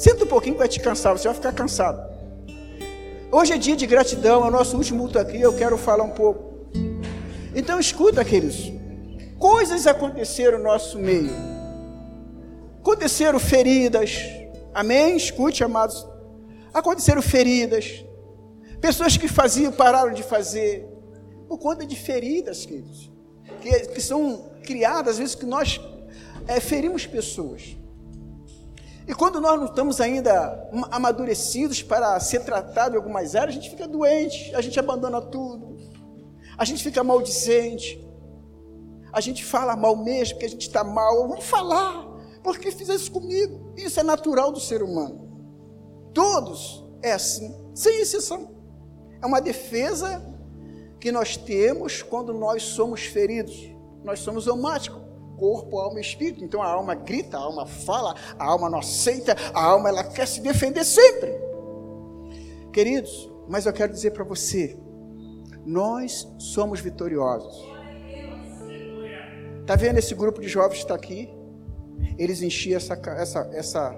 Senta um pouquinho que vai te cansar, você vai ficar cansado. Hoje é dia de gratidão, é o nosso último culto aqui, eu quero falar um pouco. Então escuta, queridos. Coisas aconteceram no nosso meio. Aconteceram feridas. Amém? Escute, amados. Aconteceram feridas. Pessoas que faziam pararam de fazer. Por conta de feridas, queridos. Que, que são criadas, às vezes, que nós é, ferimos pessoas. E quando nós não estamos ainda amadurecidos para ser tratado em algumas áreas, a gente fica doente, a gente abandona tudo, a gente fica maldizente, a gente fala mal mesmo, porque a gente está mal. Vamos falar, porque fiz isso comigo. Isso é natural do ser humano. Todos é assim, sem exceção. É uma defesa que nós temos quando nós somos feridos. Nós somos homáticos corpo, alma e espírito. Então a alma grita, a alma fala, a alma não aceita, a alma ela quer se defender sempre. Queridos, mas eu quero dizer para você, nós somos vitoriosos. Está vendo esse grupo de jovens que está aqui? Eles enchiam essa, essa, essa,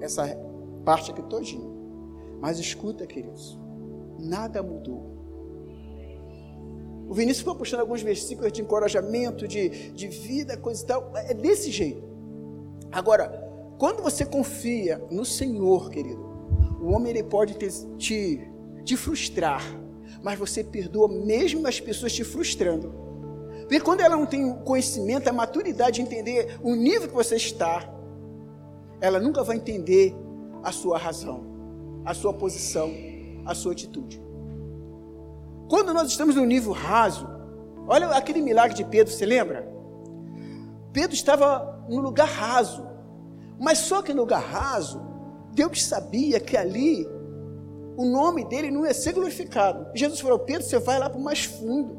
essa parte aqui todinha. Mas escuta, queridos, nada mudou. O Vinícius foi puxando alguns versículos de encorajamento, de, de vida, coisa e tal. É desse jeito. Agora, quando você confia no Senhor, querido, o homem ele pode te, te, te frustrar, mas você perdoa mesmo as pessoas te frustrando. Porque quando ela não tem o conhecimento, a maturidade de entender o nível que você está, ela nunca vai entender a sua razão, a sua posição, a sua atitude. Quando nós estamos no nível raso, olha aquele milagre de Pedro, você lembra? Pedro estava no lugar raso, mas só que no lugar raso, Deus sabia que ali o nome dele não ia ser glorificado. Jesus falou: Pedro, você vai lá para o mais fundo.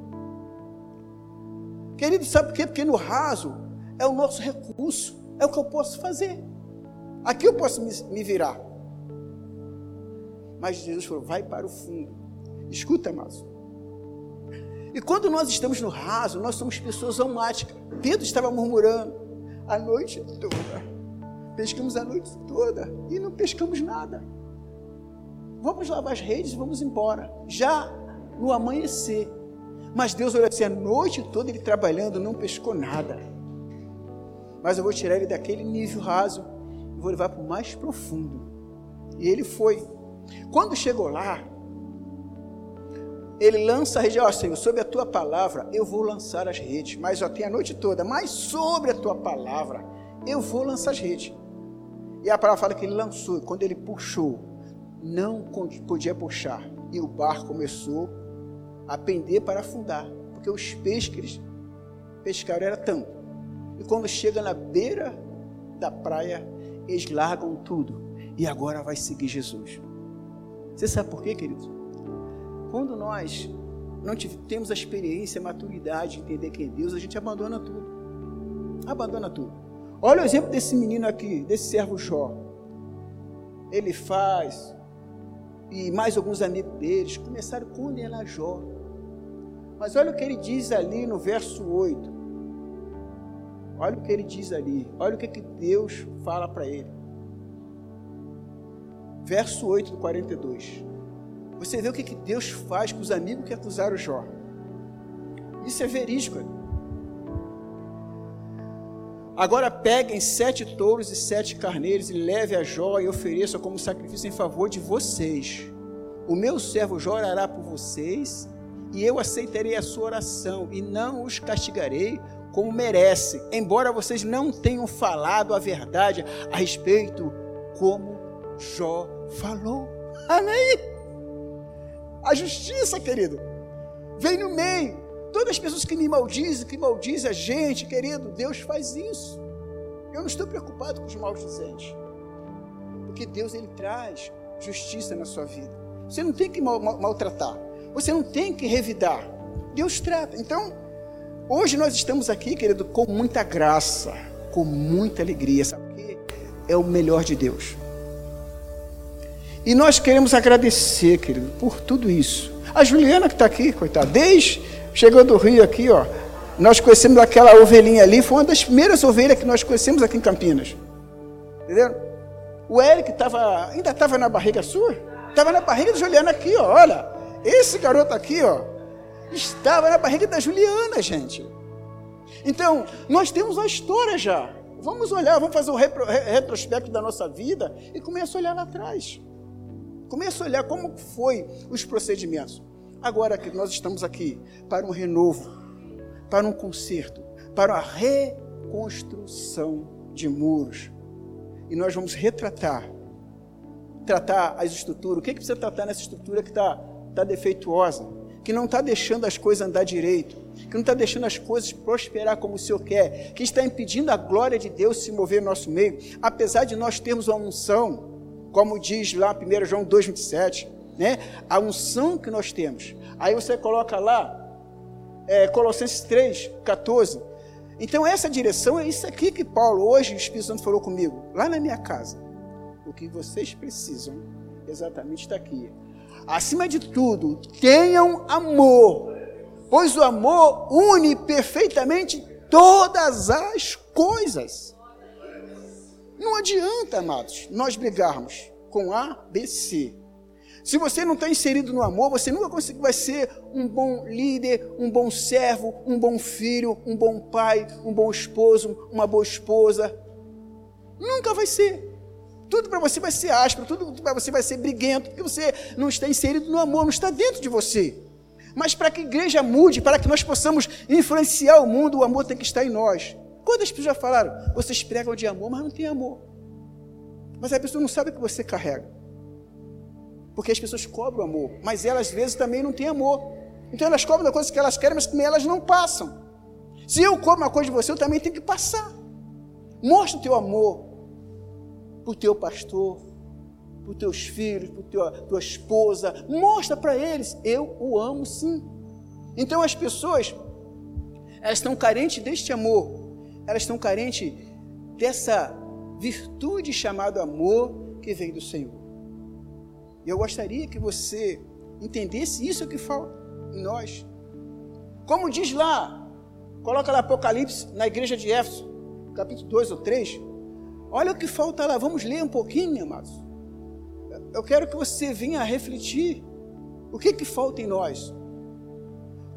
Querido, sabe por quê? Porque no raso é o nosso recurso, é o que eu posso fazer. Aqui eu posso me, virar. Mas Jesus falou: vai para o fundo. Escuta, amados. E quando nós estamos no raso, nós somos pessoas almáticas. Pedro estava murmurando a noite toda. Pescamos a noite toda e não pescamos nada. Vamos lavar as redes e vamos embora. Já no amanhecer. Mas Deus olha assim, a noite toda ele trabalhando, não pescou nada. Mas eu vou tirar ele daquele nível raso e vou levar para o mais profundo. E ele foi. Quando chegou lá, ele lança a rede, ó Senhor, sobre a tua palavra eu vou lançar as redes, mas ó, tem a noite toda, mas sobre a tua palavra eu vou lançar as redes. E a palavra fala que ele lançou, e quando ele puxou, não podia puxar, e o barco começou a pender para afundar, porque os peixes que eles pescaram era tanto. E quando chega na beira da praia, eles largam tudo, e agora vai seguir Jesus. Você sabe por quê, queridos? Quando nós não temos a experiência, a maturidade de entender quem é Deus, a gente abandona tudo. Abandona tudo. Olha o exemplo desse menino aqui, desse servo Jó. Ele faz, e mais alguns amigos deles começaram a condenar Jó. Mas olha o que ele diz ali no verso 8. Olha o que ele diz ali. Olha o que, que Deus fala para ele. Verso 8 do 42. Você vê o que, que Deus faz com os amigos que acusaram Jó. Isso é verídico. Agora peguem sete touros e sete carneiros e leve a Jó e ofereça como sacrifício em favor de vocês. O meu servo Jó orará por vocês e eu aceitarei a sua oração e não os castigarei como merece, embora vocês não tenham falado a verdade a respeito como Jó falou. Amém? A justiça, querido, vem no meio. Todas as pessoas que me maldizem, que maldizem a gente, querido, Deus faz isso. Eu não estou preocupado com os maldizentes. Porque Deus, Ele traz justiça na sua vida. Você não tem que mal, mal, maltratar. Você não tem que revidar. Deus trata. Então, hoje nós estamos aqui, querido, com muita graça, com muita alegria. Sabe por quê? É o melhor de Deus. E nós queremos agradecer, querido, por tudo isso. A Juliana que está aqui, coitada, desde chegou do Rio aqui, ó. Nós conhecemos aquela ovelhinha ali, foi uma das primeiras ovelhas que nós conhecemos aqui em Campinas. Entendeu? O Eric tava, ainda estava na barriga sua? Estava na barriga de Juliana aqui, ó. Olha, esse garoto aqui, ó, estava na barriga da Juliana, gente. Então, nós temos a história já. Vamos olhar, vamos fazer o retrospecto da nossa vida e começa a olhar lá atrás. Começa a olhar como foi os procedimentos. Agora que nós estamos aqui para um renovo, para um conserto, para a reconstrução de muros. E nós vamos retratar, tratar as estruturas. O que, é que precisa tratar nessa estrutura que está tá defeituosa? Que não está deixando as coisas andar direito, que não está deixando as coisas prosperar como o Senhor quer, que está impedindo a glória de Deus se mover no nosso meio, apesar de nós termos uma unção, como diz lá 1 João 2,27, né? a unção que nós temos. Aí você coloca lá, é, Colossenses 3, 14. Então, essa direção é isso aqui que Paulo, hoje, o Espírito Santo falou comigo, lá na minha casa. O que vocês precisam exatamente está aqui. Acima de tudo, tenham amor, pois o amor une perfeitamente todas as coisas. Não adianta, amados, nós brigarmos com A, B, C. Se você não está inserido no amor, você nunca vai ser um bom líder, um bom servo, um bom filho, um bom pai, um bom esposo, uma boa esposa. Nunca vai ser. Tudo para você vai ser áspero, tudo para você vai ser briguento, porque você não está inserido no amor, não está dentro de você. Mas para que a igreja mude, para que nós possamos influenciar o mundo, o amor tem que estar em nós. Quantas pessoas já falaram, vocês pregam de amor, mas não tem amor. Mas a pessoa não sabe o que você carrega. Porque as pessoas cobram amor, mas elas às vezes também não têm amor. Então elas cobram da coisa que elas querem, mas que elas não passam. Se eu cobro uma coisa de você, eu também tenho que passar. Mostra o teu amor para o teu pastor, para os teus filhos, para a tua esposa. Mostra para eles, eu o amo sim. Então as pessoas, elas estão carentes deste amor, elas estão carentes dessa virtude chamada amor que vem do Senhor. E eu gostaria que você entendesse isso que falta em nós. Como diz lá, coloca lá Apocalipse na igreja de Éfeso, capítulo 2 ou 3. Olha o que falta lá, vamos ler um pouquinho, amados. Eu quero que você venha refletir. O que que falta em nós?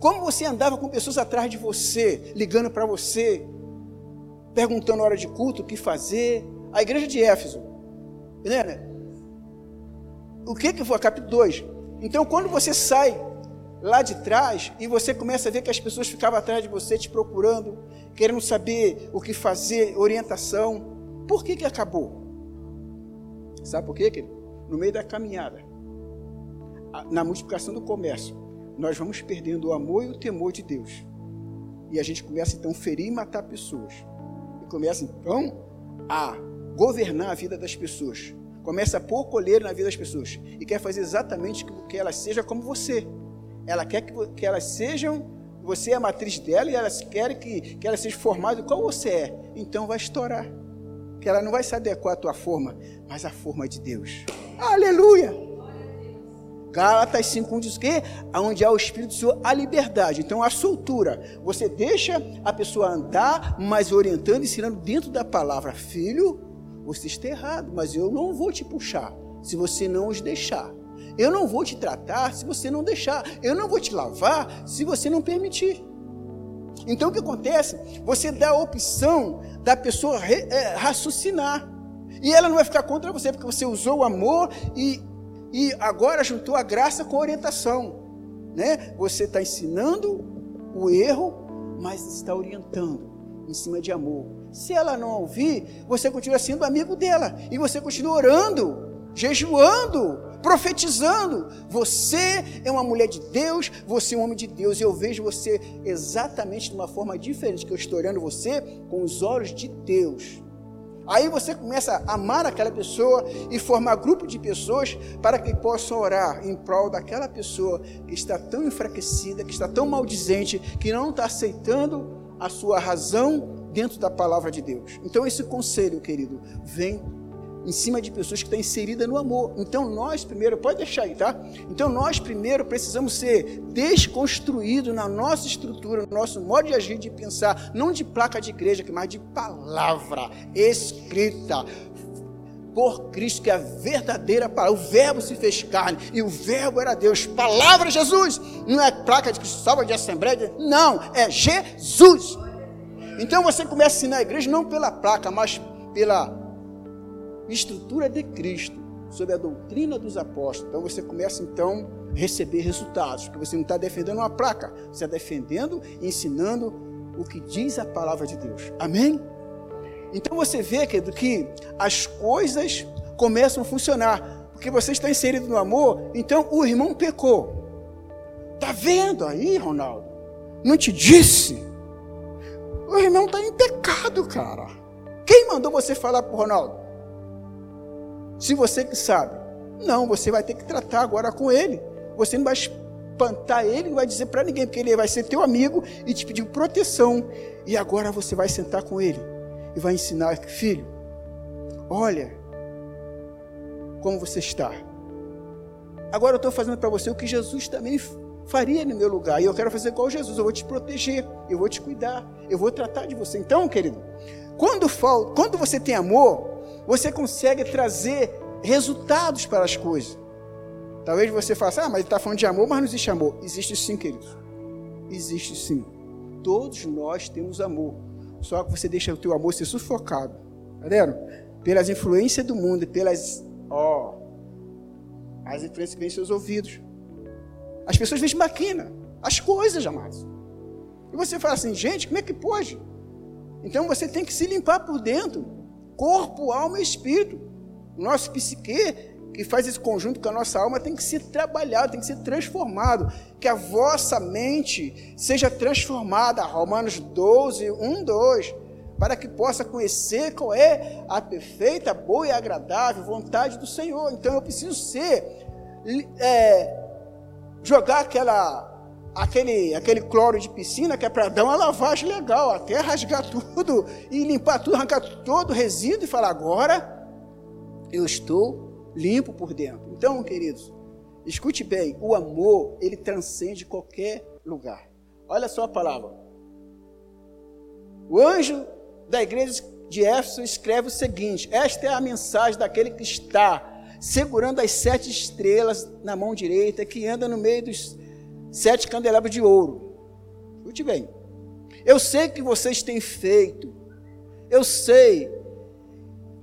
Como você andava com pessoas atrás de você, ligando para você, perguntando hora de culto o que fazer? A igreja de Éfeso, né? o que que foi? Capítulo 2. Então, quando você sai lá de trás e você começa a ver que as pessoas ficavam atrás de você te procurando, querendo saber o que fazer, orientação, por que que acabou? Sabe por quê, querido? No meio da caminhada, na multiplicação do comércio, nós vamos perdendo o amor e o temor de Deus. E a gente começa então a ferir e matar pessoas. E começa então a governar a vida das pessoas começa a pôr colheiro na vida das pessoas e quer fazer exatamente que elas sejam como você. Ela quer que, elas sejam, você é a matriz dela e elas querem que, que elas sejam formadas qual você é. Então vai estourar. Que ela não vai se adequar à tua forma, mas à forma de Deus. Aleluia! Gálatas 5,1 diz que onde há o Espírito do Senhor, há liberdade. Então, a soltura. Você deixa a pessoa andar, mas orientando, ensinando dentro da palavra. Filho, você está errado, mas eu não vou te puxar se você não os deixar. Eu não vou te tratar se você não deixar. Eu não vou te lavar se você não permitir. Então o que acontece? Você dá a opção da pessoa é, raciocinar. E ela não vai ficar contra você, porque você usou o amor e, e agora juntou a graça com a orientação. Né? Você está ensinando o erro, mas está orientando em cima de amor. Se ela não ouvir, você continua sendo amigo dela. E você continua orando, jejuando, profetizando. Você é uma mulher de Deus, você é um homem de Deus. E eu vejo você exatamente de uma forma diferente que eu estou olhando você com os olhos de Deus. Aí você começa a amar aquela pessoa e formar grupo de pessoas para que possam orar em prol daquela pessoa que está tão enfraquecida, que está tão maldizente, que não está aceitando a sua razão dentro da palavra de Deus. Então, esse conselho, querido, vem em cima de pessoas que estão inseridas no amor. Então, nós primeiro, pode deixar aí, tá? Então, nós primeiro precisamos ser desconstruídos na nossa estrutura, no nosso modo de agir, de pensar, não de placa de igreja, mas de palavra escrita. por Cristo, que é a verdadeira palavra. O Verbo se fez carne e o Verbo era Deus. Palavra Jesus. Não é placa de salva de assembleia. Não, é Jesus. Então você começa a ensinar a igreja não pela placa, mas pela estrutura de Cristo, sobre a doutrina dos apóstolos. Então você começa então a receber resultados, porque você não está defendendo uma placa, você está defendendo e ensinando o que diz a palavra de Deus. Amém? Então você vê, querido, que as coisas começam a funcionar. Porque você está inserido no amor, então o irmão pecou. Está vendo aí, Ronaldo? Não te disse? O irmão está em pecado, cara. Quem mandou você falar para o Ronaldo? Se você que sabe. Não, você vai ter que tratar agora com ele. Você não vai espantar ele, não vai dizer para ninguém, porque ele vai ser teu amigo e te pedir proteção. E agora você vai sentar com ele e vai ensinar, filho, olha como você está. Agora eu estou fazendo para você o que Jesus também faria no meu lugar. E eu quero fazer igual Jesus. Eu vou te proteger, eu vou te cuidar, eu vou tratar de você. Então, querido, quando, quando você tem amor, você consegue trazer resultados para as coisas. Talvez você faça, ah, mas ele está falando de amor, mas não existe amor. Existe sim, querido. Existe sim. Todos nós temos amor. Só que você deixa o teu amor ser sufocado. Tá vendo? Pelas influências do mundo, pelas. Ó. As influências que vêm seus ouvidos. As pessoas veem maquina. As coisas, jamais. E você fala assim, gente, como é que pode? Então você tem que se limpar por dentro. Corpo, alma e espírito. O nosso psique que faz esse conjunto com a nossa alma tem que ser trabalhado, tem que ser transformado. Que a vossa mente seja transformada. Romanos 12, 1, 2. Para que possa conhecer qual é a perfeita, boa e agradável vontade do Senhor. Então eu preciso ser, é, jogar aquela, aquele, aquele cloro de piscina que é para dar uma lavagem legal, até rasgar tudo e limpar tudo, arrancar todo o resíduo e falar: agora eu estou limpo por dentro. Então, queridos, escute bem, o amor, ele transcende qualquer lugar. Olha só a palavra. O anjo da igreja de Éfeso escreve o seguinte: Esta é a mensagem daquele que está segurando as sete estrelas na mão direita, que anda no meio dos sete candelabros de ouro. Escute bem. Eu sei que vocês têm feito, eu sei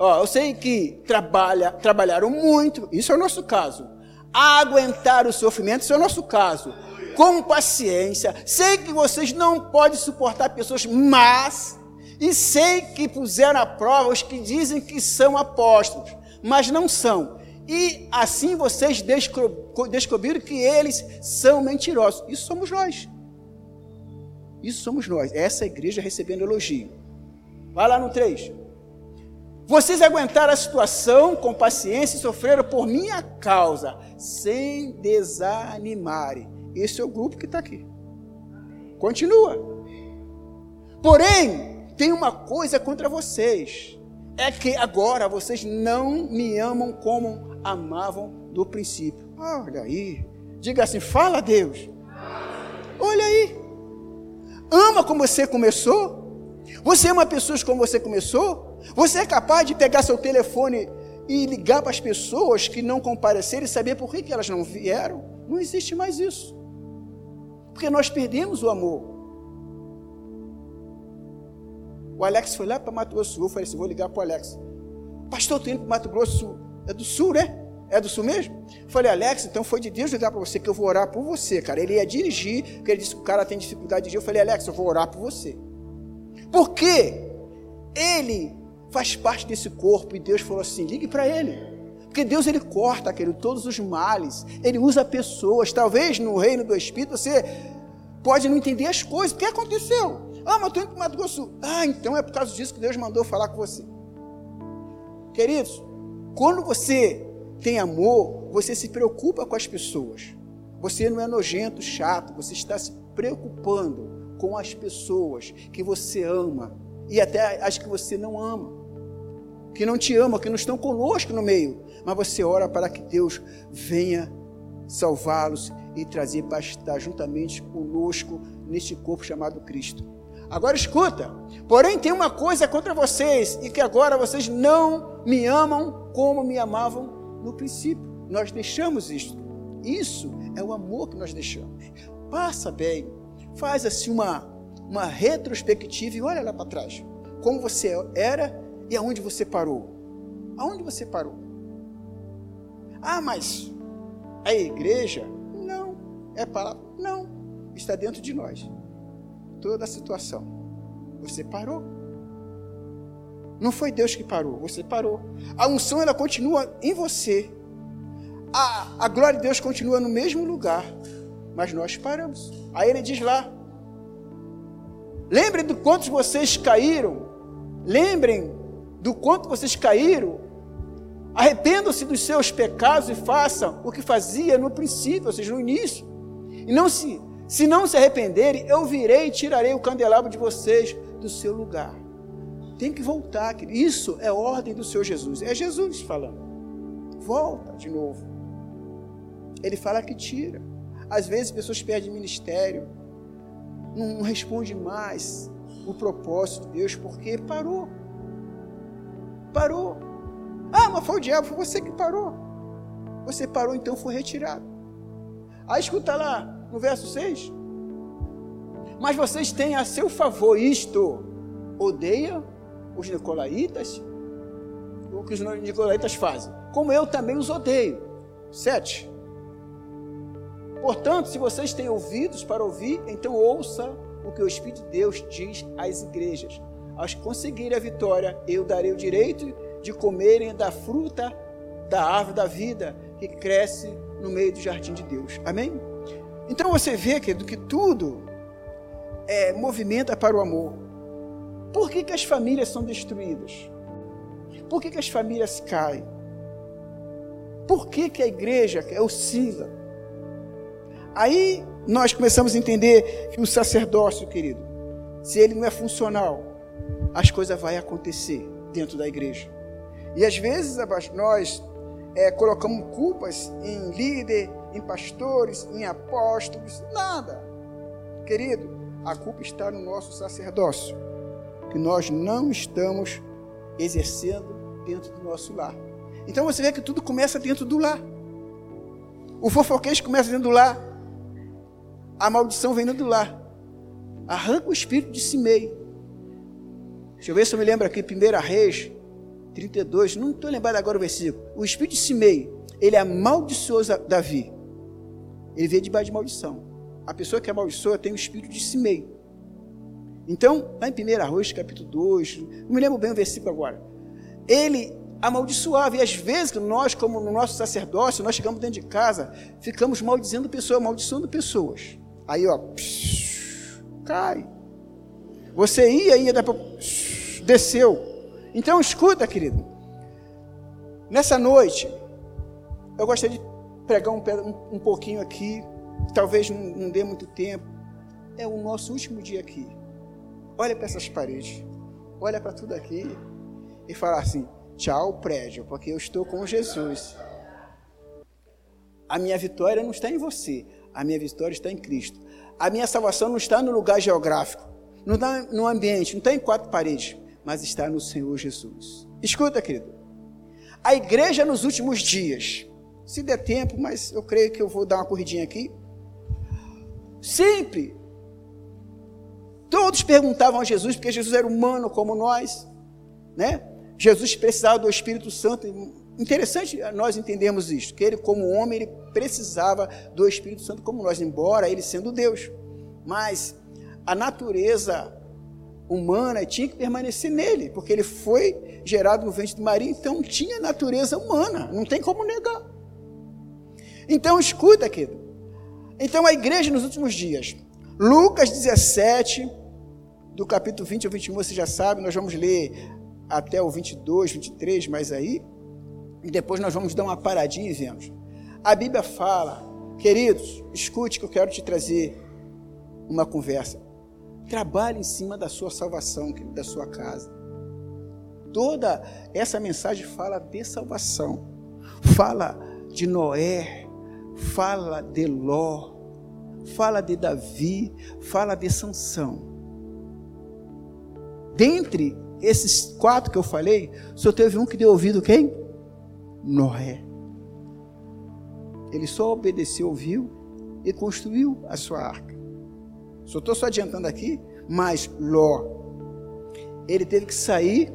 Ó, eu sei que trabalha, trabalharam muito, isso é o nosso caso. Aguentar o sofrimento, isso é o nosso caso. Com paciência. Sei que vocês não podem suportar pessoas más. E sei que puseram à prova os que dizem que são apóstolos, mas não são. E assim vocês descobriram que eles são mentirosos. Isso somos nós. Isso somos nós. Essa igreja recebendo elogio. Vai lá no 3. Vocês aguentaram a situação com paciência e sofreram por minha causa, sem desanimarem. Esse é o grupo que está aqui. Continua. Porém, tem uma coisa contra vocês: é que agora vocês não me amam como amavam do princípio. Olha aí. Diga assim: fala Deus. Olha aí. Ama como você começou. Você ama pessoas como você começou. Você é capaz de pegar seu telefone e ligar para as pessoas que não compareceram e saber por que, que elas não vieram? Não existe mais isso. Porque nós perdemos o amor. O Alex foi lá para Mato Grosso Sul. Eu falei assim: vou ligar para o Alex. Pastor, estou indo para Mato Grosso Sul. É do Sul, né? É do Sul mesmo? Falei, Alex, então foi de Deus ligar para você que eu vou orar por você, cara. Ele ia dirigir, porque ele disse que o cara tem dificuldade de dirigir. Eu falei, Alex, eu vou orar por você. Por quê? Ele faz parte desse corpo. E Deus falou assim: ligue para ele. Porque Deus ele corta, aquele todos os males. Ele usa pessoas. Talvez no reino do Espírito você pode não entender as coisas. O que aconteceu? Ah, mas estou indo para o Mato Grosso. Ah, então é por causa disso que Deus mandou falar com você. Queridos, quando você tem amor, você se preocupa com as pessoas. Você não é nojento, chato. Você está se preocupando com as pessoas que você ama e até as que você não ama que não te amam, que não estão conosco no meio, mas você ora para que Deus venha salvá-los e trazer para estar juntamente conosco neste corpo chamado Cristo. Agora escuta. Porém, tem uma coisa contra vocês, e que agora vocês não me amam como me amavam no princípio. Nós deixamos isso. Isso é o amor que nós deixamos. Passa bem, faz assim uma, uma retrospectiva e olha lá para trás. Como você era e aonde você parou. Aonde você parou? Ah, mas a igreja? Não. É palavra? Não. Está dentro de nós toda a situação. Você parou. Não foi Deus que parou, você parou. A unção ela continua em você. A, a glória de Deus continua no mesmo lugar, mas nós paramos. Aí ele diz lá: Lembrem do quanto vocês caíram. Lembrem do quanto vocês caíram. Arrependam-se dos seus pecados e façam o que fazia no princípio, ou seja, no início. E não se se não se arrependerem, eu virei e tirarei o candelabro de vocês do seu lugar. Tem que voltar, querido. Isso é ordem do Senhor Jesus. É Jesus falando. Volta de novo. Ele fala que tira. Às vezes pessoas perdem ministério, não responde mais o propósito de Deus porque parou. Parou. Ah, mas foi o diabo, foi você que parou. Você parou, então foi retirado. Aí escuta lá, no verso 6. Mas vocês têm a seu favor isto: odeia os nicolaítas, o que os nicolaítas fazem, como eu também os odeio. 7. Portanto, se vocês têm ouvidos para ouvir, então ouça o que o Espírito de Deus diz às igrejas. Aos conseguirem a vitória, eu darei o direito de comerem da fruta da árvore da vida que cresce no meio do jardim de Deus. Amém? Então você vê, querido, que tudo é, movimenta para o amor. Por que, que as famílias são destruídas? Por que, que as famílias caem? Por que, que a igreja oscila? Aí nós começamos a entender que o sacerdócio, querido, se ele não é funcional, as coisas vão acontecer dentro da igreja. E às vezes nós é, colocamos culpas em líder, em pastores, em apóstolos, nada. Querido, a culpa está no nosso sacerdócio, que nós não estamos exercendo dentro do nosso lar. Então você vê que tudo começa dentro do lar. O fofoquês começa dentro do lar. A maldição vem dentro do lar. Arranca o espírito de Simei. Deixa eu ver se eu me lembro aqui, 1 Reis 32, não estou lembrado agora o versículo. O espírito de Simei, ele amaldiçoou Davi. Ele veio debaixo de maldição. A pessoa que amaldiçoa tem o espírito de Simei. Então, lá em 1 Arroz, capítulo 2, não me lembro bem o versículo agora. Ele amaldiçoava, e às vezes nós, como no nosso sacerdócio, nós chegamos dentro de casa, ficamos maldizendo pessoas, amaldiçoando pessoas. Aí, ó, cai. Você ia, ia, psh, desceu. Então, escuta, querido. Nessa noite, eu gostaria de pregar um, um, um pouquinho aqui, talvez não, não dê muito tempo. É o nosso último dia aqui. Olha para essas paredes, olha para tudo aqui e fala assim: tchau, prédio, porque eu estou com Jesus. A minha vitória não está em você, a minha vitória está em Cristo. A minha salvação não está no lugar geográfico, não está no ambiente, não está em quatro paredes, mas está no Senhor Jesus. Escuta, querido. A igreja nos últimos dias se der tempo, mas eu creio que eu vou dar uma corridinha aqui. Sempre. Todos perguntavam a Jesus, porque Jesus era humano como nós, né? Jesus precisava do Espírito Santo. Interessante nós entendermos isso, que ele, como homem, ele precisava do Espírito Santo como nós, embora ele sendo Deus. Mas a natureza humana tinha que permanecer nele, porque ele foi gerado no ventre de Maria, então tinha natureza humana, não tem como negar. Então escuta, querido. Então a igreja nos últimos dias, Lucas 17, do capítulo 20 ao 21, você já sabe, nós vamos ler até o 22, 23, mas aí, e depois nós vamos dar uma paradinha e vemos. A Bíblia fala, queridos, escute que eu quero te trazer uma conversa. Trabalhe em cima da sua salvação, querido, da sua casa. Toda essa mensagem fala de salvação, fala de Noé, fala de Ló, fala de Davi, fala de Sansão. dentre esses quatro que eu falei, só teve um que deu ouvido quem? Noé. Ele só obedeceu, ouviu e construiu a sua arca. Só estou só adiantando aqui, mas Ló, ele teve que sair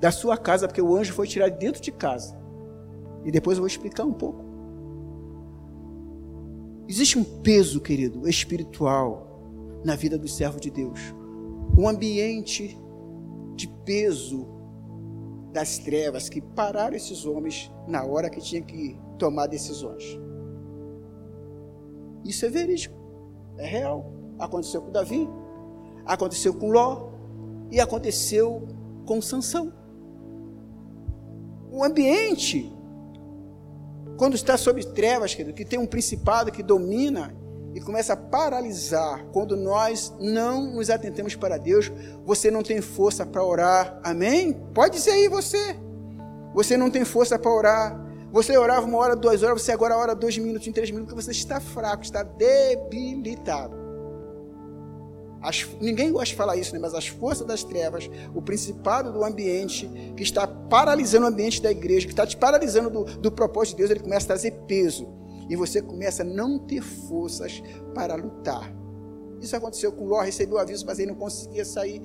da sua casa, porque o anjo foi tirado dentro de casa. E depois eu vou explicar um pouco. Existe um peso, querido, espiritual na vida do servo de Deus. Um ambiente de peso das trevas que pararam esses homens na hora que tinha que tomar decisões. Isso é verídico, é real. Aconteceu com Davi, aconteceu com Ló e aconteceu com Sansão. O ambiente, quando está sob trevas, querido, que tem um principado que domina e começa a paralisar, quando nós não nos atentamos para Deus, você não tem força para orar, amém? Pode dizer aí você. Você não tem força para orar. Você orava uma hora, duas horas, você agora ora dois minutos, três minutos, porque você está fraco, está debilitado. As, ninguém gosta de falar isso, né? mas as forças das trevas, o principado do ambiente, que está paralisando o ambiente da igreja, que está te paralisando do, do propósito de Deus, ele começa a trazer peso. E você começa a não ter forças para lutar. Isso aconteceu com Ló, recebeu o aviso, mas ele não conseguia sair.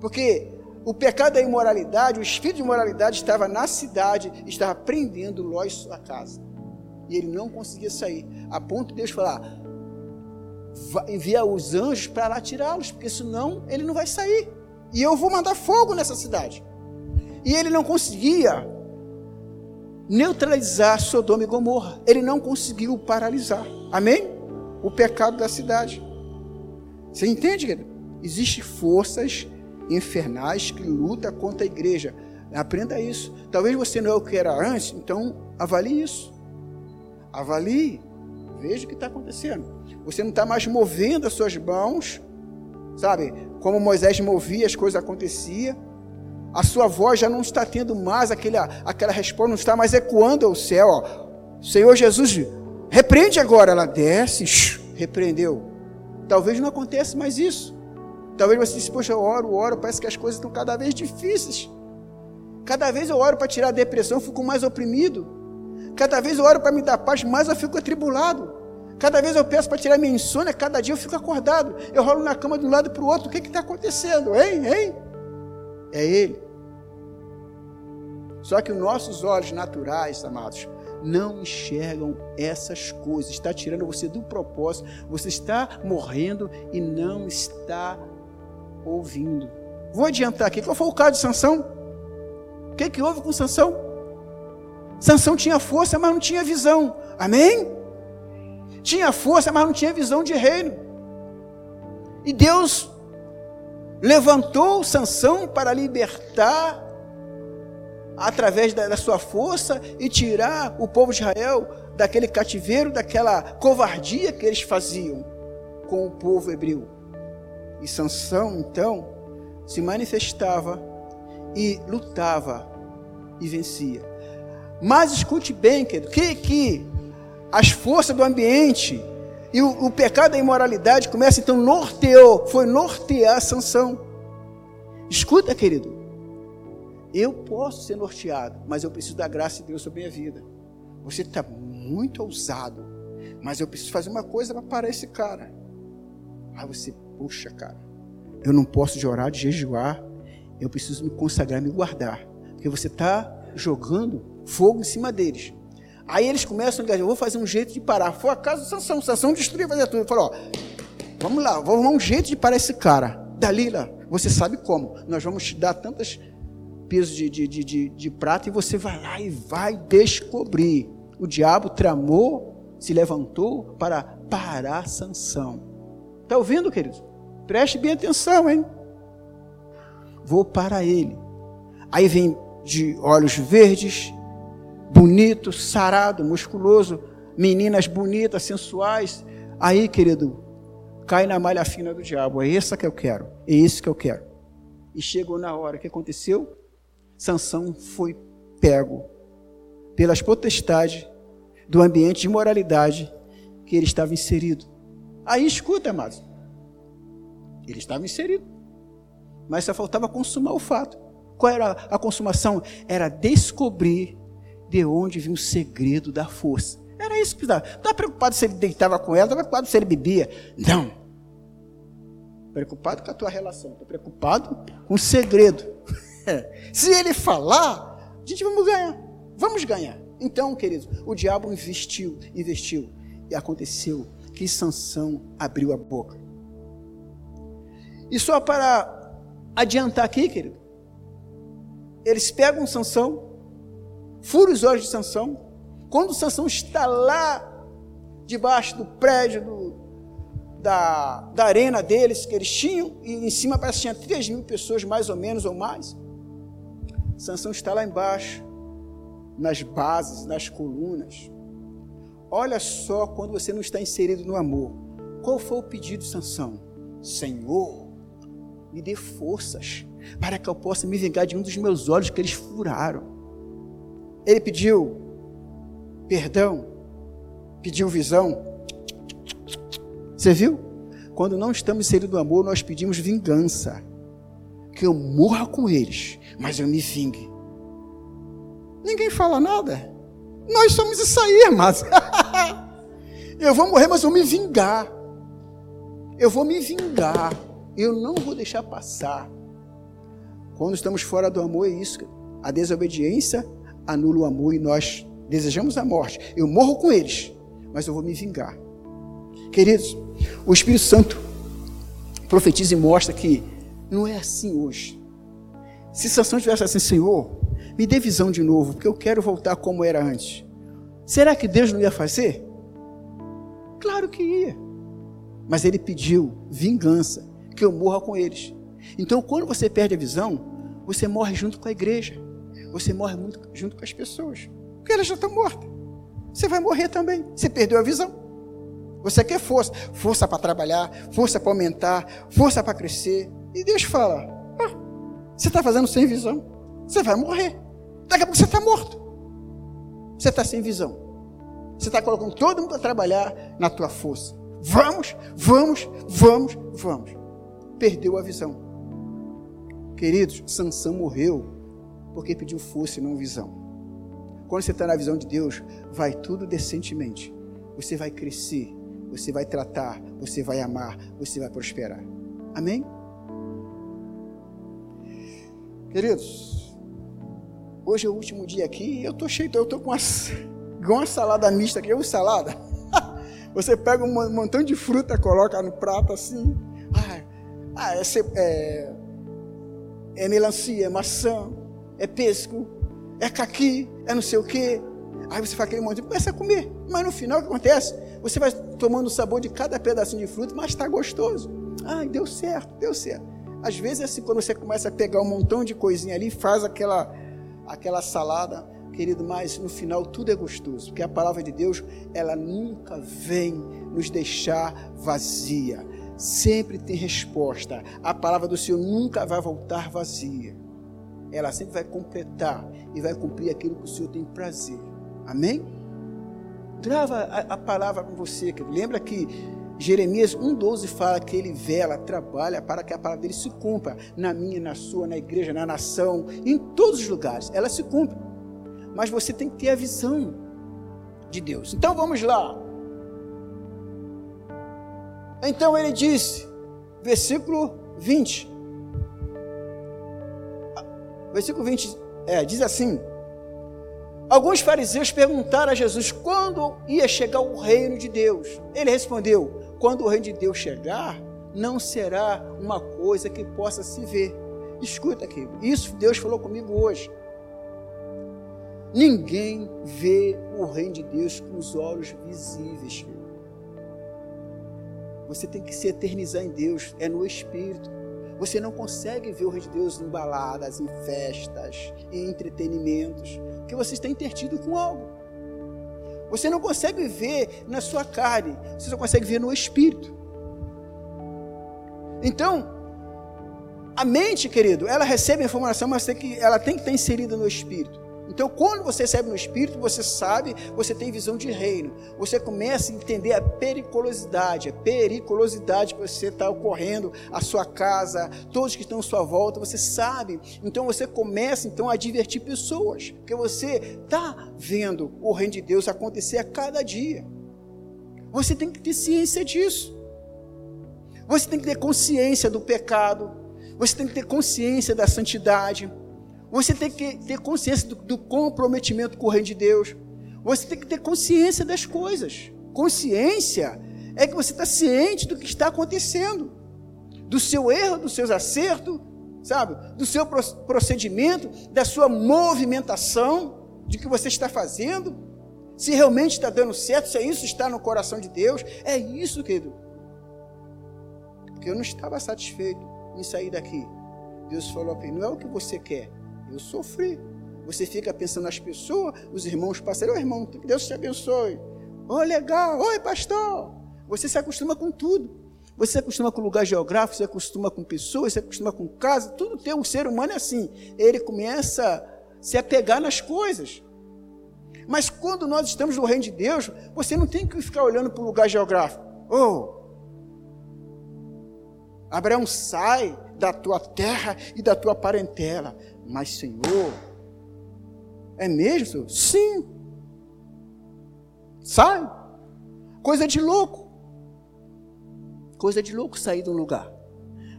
Porque o pecado da imoralidade, o espírito de imoralidade estava na cidade, estava prendendo Ló em sua casa. E ele não conseguia sair. A ponto de Deus falar: envia os anjos para lá tirá-los, porque senão ele não vai sair. E eu vou mandar fogo nessa cidade. E ele não conseguia neutralizar Sodoma e Gomorra. Ele não conseguiu paralisar. Amém? O pecado da cidade. Você entende, querido? Existem forças infernais que lutam contra a igreja. Aprenda isso. Talvez você não é o que era antes, então avalie isso. Avalie. Veja o que está acontecendo. Você não está mais movendo as suas mãos, sabe? Como Moisés movia, as coisas aconteciam. A sua voz já não está tendo mais aquela, aquela resposta, não está mais ecoando ao céu. Ó. Senhor Jesus, repreende agora. Ela desce, repreendeu. Talvez não aconteça mais isso. Talvez você se poxa, eu oro, oro, parece que as coisas estão cada vez difíceis. Cada vez eu oro para tirar a depressão, fico mais oprimido. Cada vez eu oro para me dar paz, mais eu fico atribulado. Cada vez eu peço para tirar minha insônia, cada dia eu fico acordado. Eu rolo na cama de um lado para o outro. O que está acontecendo? Hein? Hein? É Ele. Só que os nossos olhos naturais, amados, não enxergam essas coisas. Está tirando você do propósito. Você está morrendo e não está ouvindo. Vou adiantar aqui. Qual foi o caso de Sansão? O que, que houve com Sansão? Sansão tinha força, mas não tinha visão. Amém? Tinha força, mas não tinha visão de reino. E Deus levantou Sansão para libertar através da, sua força e tirar o povo de Israel daquele cativeiro, daquela covardia que eles faziam com o povo hebreu. E Sansão, então, se manifestava e lutava e vencia. Mas escute bem, querido, que, que as forças do ambiente e o, o pecado da imoralidade começa então norteou, foi nortear a sanção. Escuta, querido, eu posso ser norteado, mas eu preciso da graça de Deus sobre a minha vida. Você está muito ousado, mas eu preciso fazer uma coisa para parar esse cara. Aí você, puxa, cara, eu não posso de orar, de jejuar, eu preciso me consagrar, me guardar, porque você está jogando fogo em cima deles. Aí eles começam a dizer, eu vou fazer um jeito de parar. Foi a casa de Sansão. Sansão destruiu, fazer tudo. Falou, ó, vamos lá, vamos arrumar um jeito de parar esse cara. Dalila, você sabe como. Nós vamos te dar tantas pesos de, de, de, de, de prata e você vai lá e vai descobrir. O diabo tramou, se levantou para parar Sansão. Está ouvindo, querido? Preste bem atenção, hein? Vou para ele. Aí vem de olhos verdes, bonito, sarado, musculoso, meninas bonitas, sensuais. Aí, querido, cai na malha fina do diabo. É essa que eu quero. É isso que eu quero. E chegou na hora. O que aconteceu? Sansão foi pego pelas potestades do ambiente de moralidade que ele estava inserido. Aí escuta, amados. Ele estava inserido. Mas só faltava consumar o fato. Qual era a consumação? Era descobrir de onde vinha o segredo da força. Era isso que estava. Não estava preocupado se ele deitava com ela, não estava preocupado se ele bebia. Não. Preocupado com a tua relação, estou preocupado com o segredo. se ele falar, a gente vamos ganhar. Vamos ganhar. Então, queridos, o diabo investiu, investiu. E aconteceu que Sansão abriu a boca. E só para adiantar aqui, querido, eles pegam Sansão, furam os olhos de Sansão. Quando Sansão está lá debaixo do prédio do, da, da arena deles que eles tinham, e em cima parece que tinha 3 mil pessoas, mais ou menos, ou mais. Sansão está lá embaixo, nas bases, nas colunas. Olha só quando você não está inserido no amor. Qual foi o pedido de Sansão? Senhor, me dê forças para que eu possa me vingar de um dos meus olhos que eles furaram. Ele pediu perdão, pediu visão. Você viu? Quando não estamos inseridos no amor, nós pedimos vingança. Que eu morra com eles, mas eu me vingue. Ninguém fala nada. Nós somos isso aí, mas eu vou morrer, mas eu vou me vingar. Eu vou me vingar. Eu não vou deixar passar. Quando estamos fora do amor, é isso. A desobediência anula o amor e nós desejamos a morte. Eu morro com eles, mas eu vou me vingar. Queridos, o Espírito Santo profetiza e mostra que não é assim hoje. Se Sansão tivesse assim, Senhor, me dê visão de novo, porque eu quero voltar como era antes. Será que Deus não ia fazer? Claro que ia. Mas ele pediu vingança, que eu morra com eles. Então, quando você perde a visão, você morre junto com a igreja. Você morre muito junto com as pessoas. Porque elas já estão mortas. Você vai morrer também. Você perdeu a visão. Você quer força. Força para trabalhar, força para aumentar, força para crescer. E Deus fala: ah, você está fazendo sem visão. Você vai morrer. Daqui a pouco você está morto. Você está sem visão. Você está colocando todo mundo a trabalhar na tua força. Vamos, vamos, vamos, vamos. Perdeu a visão. Queridos, Sansão morreu porque pediu força e não visão. Quando você está na visão de Deus, vai tudo decentemente. Você vai crescer, você vai tratar, você vai amar, você vai prosperar. Amém? Queridos, Hoje é o último dia aqui e eu tô cheio, eu tô com uma, uma salada mista aqui, eu salada. Você pega um montão de fruta, coloca no prato assim. Ah, ah é, é, é melancia, é maçã, é pesco, é caqui, é não sei o quê. Aí você faz aquele monte, começa a comer. Mas no final o que acontece? Você vai tomando o sabor de cada pedacinho de fruta, mas está gostoso. Ai, deu certo, deu certo. Às vezes assim, quando você começa a pegar um montão de coisinha ali, faz aquela aquela salada, querido, mas no final tudo é gostoso, porque a palavra de Deus, ela nunca vem nos deixar vazia. Sempre tem resposta. A palavra do Senhor nunca vai voltar vazia. Ela sempre vai completar e vai cumprir aquilo que o Senhor tem prazer. Amém? Grava a, a palavra com você, querido. Lembra que Jeremias 1,12 fala que ele vela, trabalha para que a palavra dele se cumpra na minha, na sua, na igreja, na nação, em todos os lugares. Ela se cumpre. Mas você tem que ter a visão de Deus. Então vamos lá. Então ele disse, versículo 20. Versículo 20 é, diz assim: Alguns fariseus perguntaram a Jesus quando ia chegar o reino de Deus. Ele respondeu: quando o reino de Deus chegar, não será uma coisa que possa se ver. Escuta aqui, isso Deus falou comigo hoje. Ninguém vê o reino de Deus com os olhos visíveis. Você tem que se eternizar em Deus, é no Espírito. Você não consegue ver o reino de Deus em baladas, em festas, em entretenimentos, porque você está intertido com algo. Você não consegue ver na sua carne, você só consegue ver no espírito. Então, a mente, querido, ela recebe a informação, mas tem que, ela tem que estar inserida no espírito. Então, quando você recebe no Espírito, você sabe, você tem visão de reino. Você começa a entender a periculosidade, a periculosidade que você está ocorrendo, a sua casa, todos que estão à sua volta, você sabe. Então, você começa então a divertir pessoas, porque você está vendo o reino de Deus acontecer a cada dia. Você tem que ter ciência disso. Você tem que ter consciência do pecado. Você tem que ter consciência da santidade. Você tem que ter consciência do, do comprometimento com o reino de Deus. Você tem que ter consciência das coisas. Consciência é que você está ciente do que está acontecendo, do seu erro, dos seus acertos, sabe? Do seu procedimento, da sua movimentação, de que você está fazendo, se realmente está dando certo, se isso está no coração de Deus. É isso, querido. Porque eu não estava satisfeito em sair daqui. Deus falou para mim: não é o que você quer, eu sofri. Você fica pensando nas pessoas, os irmãos ô oh, irmão, que Deus te abençoe. Oh, legal, oi, pastor. Você se acostuma com tudo. Você se acostuma com lugar geográfico, você se acostuma com pessoas, você se acostuma com casa, tudo tem. O ser humano é assim. Ele começa a se apegar nas coisas. Mas quando nós estamos no reino de Deus, você não tem que ficar olhando para o lugar geográfico. Oh, Abraão sai da tua terra e da tua parentela. Mas, Senhor, é mesmo, Senhor? Sim. Sai. Coisa de louco. Coisa de louco sair de um lugar.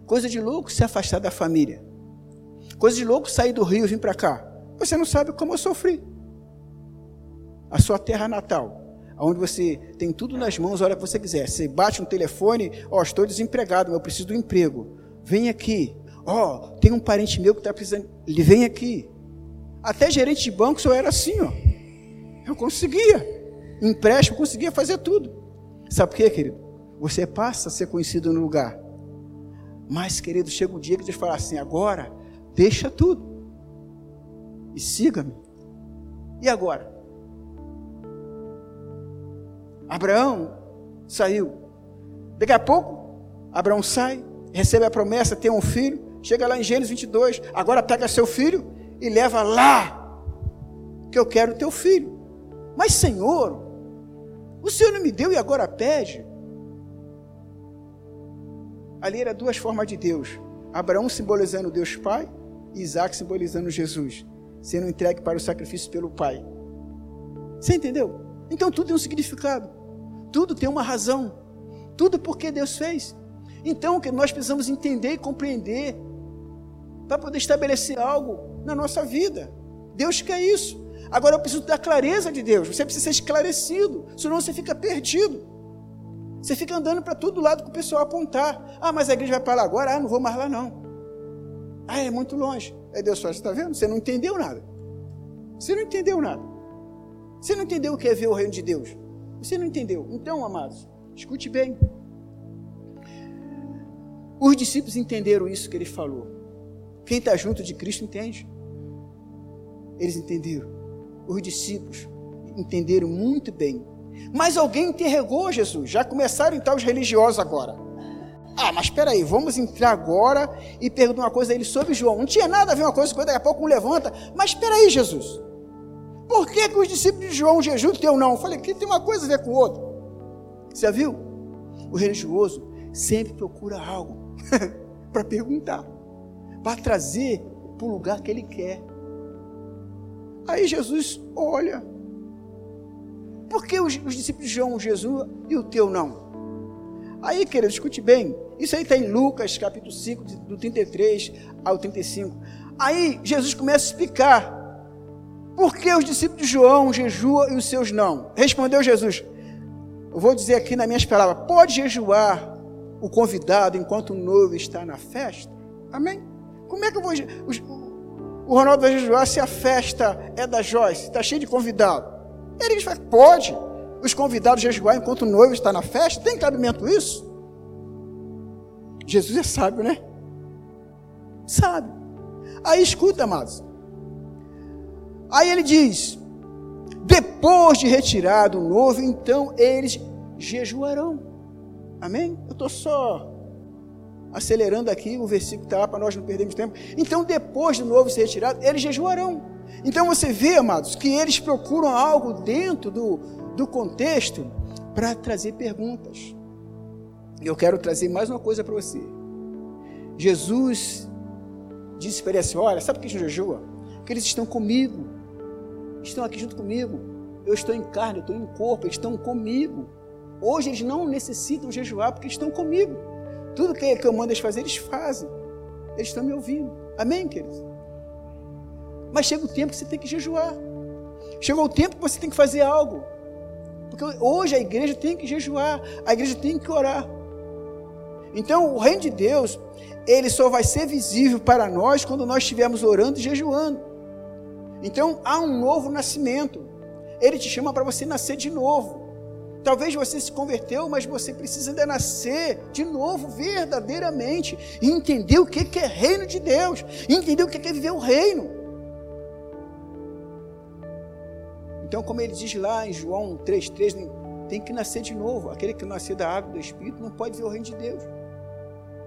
Coisa de louco se afastar da família. Coisa de louco sair do rio e vir para cá. Você não sabe como eu sofri. A sua terra natal, onde você tem tudo nas mãos a hora que você quiser. Você bate no telefone, ó, oh, estou desempregado, eu preciso do emprego. Vem aqui. Ó, oh, tem um parente meu que está precisando. Ele vem aqui. Até gerente de banco eu era assim, ó. Eu conseguia. Empréstimo, conseguia fazer tudo. Sabe por quê, querido? Você passa a ser conhecido no lugar. Mas, querido, chega um dia que Deus fala assim: agora, deixa tudo. E siga-me. E agora? Abraão saiu. Daqui a pouco, Abraão sai, recebe a promessa, tem um filho. Chega lá em Gênesis 22, agora pega seu filho e leva lá, que eu quero teu filho. Mas, Senhor, o Senhor não me deu e agora pede. Ali era duas formas de Deus: Abraão simbolizando Deus Pai, e Isaac simbolizando Jesus, sendo entregue para o sacrifício pelo Pai. Você entendeu? Então tudo tem um significado, tudo tem uma razão, tudo porque Deus fez. Então o que nós precisamos entender e compreender para poder estabelecer algo na nossa vida. Deus quer isso. Agora eu preciso da clareza de Deus. Você precisa ser esclarecido, senão você fica perdido. Você fica andando para todo lado com o pessoal apontar. Ah, mas a igreja vai para lá agora? Ah, não vou mais lá não. Ah, é muito longe. Aí Deus fala, você está vendo? Você não entendeu nada. Você não entendeu nada. Você não entendeu o que é ver o reino de Deus. Você não entendeu. Então, amados, escute bem. Os discípulos entenderam isso que ele falou. Quem está junto de Cristo entende. Eles entenderam. Os discípulos entenderam muito bem. Mas alguém interrogou Jesus. Já começaram então os religiosos agora. Ah, mas espera aí, vamos entrar agora e perguntar uma coisa a ele sobre João. Não tinha nada a ver uma coisa com daqui a pouco um levanta. Mas espera aí, Jesus. Por que, que os discípulos de João jejum teu não? Eu falei, que tem uma coisa a ver com o outro. Você viu? O religioso sempre procura algo para perguntar para trazer para o lugar que ele quer. Aí Jesus olha. Por que os, os discípulos de João, Jesus e o teu não? Aí, querido, escute bem. Isso aí está em Lucas, capítulo 5, do 33 ao 35. Aí Jesus começa a explicar por que os discípulos de João jejuam e os seus não. Respondeu Jesus. Eu vou dizer aqui nas minhas palavras: pode jejuar o convidado enquanto o noivo está na festa? Amém? Como é que eu vou. O, Ronaldo vai jejuar se a festa é da Joyce, está cheio de convidado. Ele diz: pode. Os convidados jejuar enquanto o noivo está na festa? Tem cabimento isso? Jesus é sábio, né? Sabe. Aí escuta, amados. Aí ele diz: depois de retirado o noivo, então eles jejuarão. Amém? Eu estou só acelerando aqui, o versículo está lá para nós não perdermos tempo. Então, depois do novo ser retirado, eles jejuarão. Então você vê, amados, que eles procuram algo dentro do, do contexto para trazer perguntas. E eu quero trazer mais uma coisa para você. Jesus disse para ele assim: Olha, sabe por que jejua? Porque eles estão comigo, estão aqui junto comigo. Eu estou em carne, eu estou em corpo, eles estão comigo. Hoje eles não necessitam jejuar porque estão comigo. Tudo que eu mando eles fazer, eles fazem. Eles estão me ouvindo. Amém, queridos? Mas chega o tempo que você tem que jejuar. Chegou o tempo que você tem que fazer algo. Porque hoje a igreja tem que jejuar, a igreja tem que orar. Então, o reino de Deus, ele só vai ser visível para nós quando nós estivermos orando e jejuando. Então, há um novo nascimento. Ele te chama para você nascer de novo. Talvez você se converteu, mas você precisa ainda nascer de novo, verdadeiramente, e entender o que é reino de Deus, entender o que é viver o reino. Então, como ele diz lá em João 3,3, tem que nascer de novo. Aquele que nascer da água do Espírito não pode ver o reino de Deus.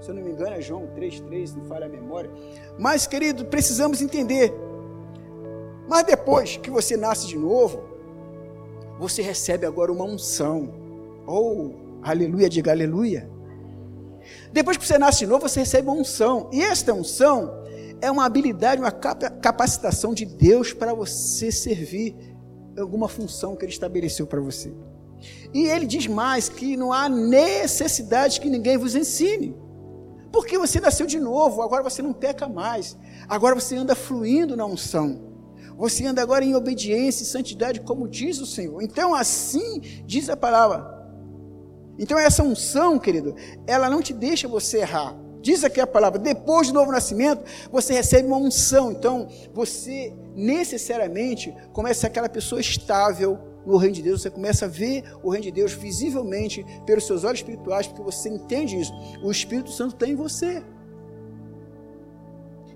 Se eu não me engano, é João 3,3, se não falha a memória. Mas, querido, precisamos entender. Mas depois que você nasce de novo, você recebe agora uma unção. Ou, oh, aleluia, diga aleluia. Depois que você nasce novo, você recebe uma unção. E esta unção é uma habilidade, uma capacitação de Deus para você servir alguma função que Ele estabeleceu para você. E Ele diz mais que não há necessidade que ninguém vos ensine. Porque você nasceu de novo, agora você não peca mais. Agora você anda fluindo na unção. Você anda agora em obediência e santidade, como diz o Senhor. Então, assim diz a palavra. Então, essa unção, querido, ela não te deixa você errar. Diz aqui a palavra: depois do novo nascimento, você recebe uma unção. Então, você necessariamente começa aquela pessoa estável no reino de Deus. Você começa a ver o reino de Deus visivelmente pelos seus olhos espirituais, porque você entende isso. O Espírito Santo está em você.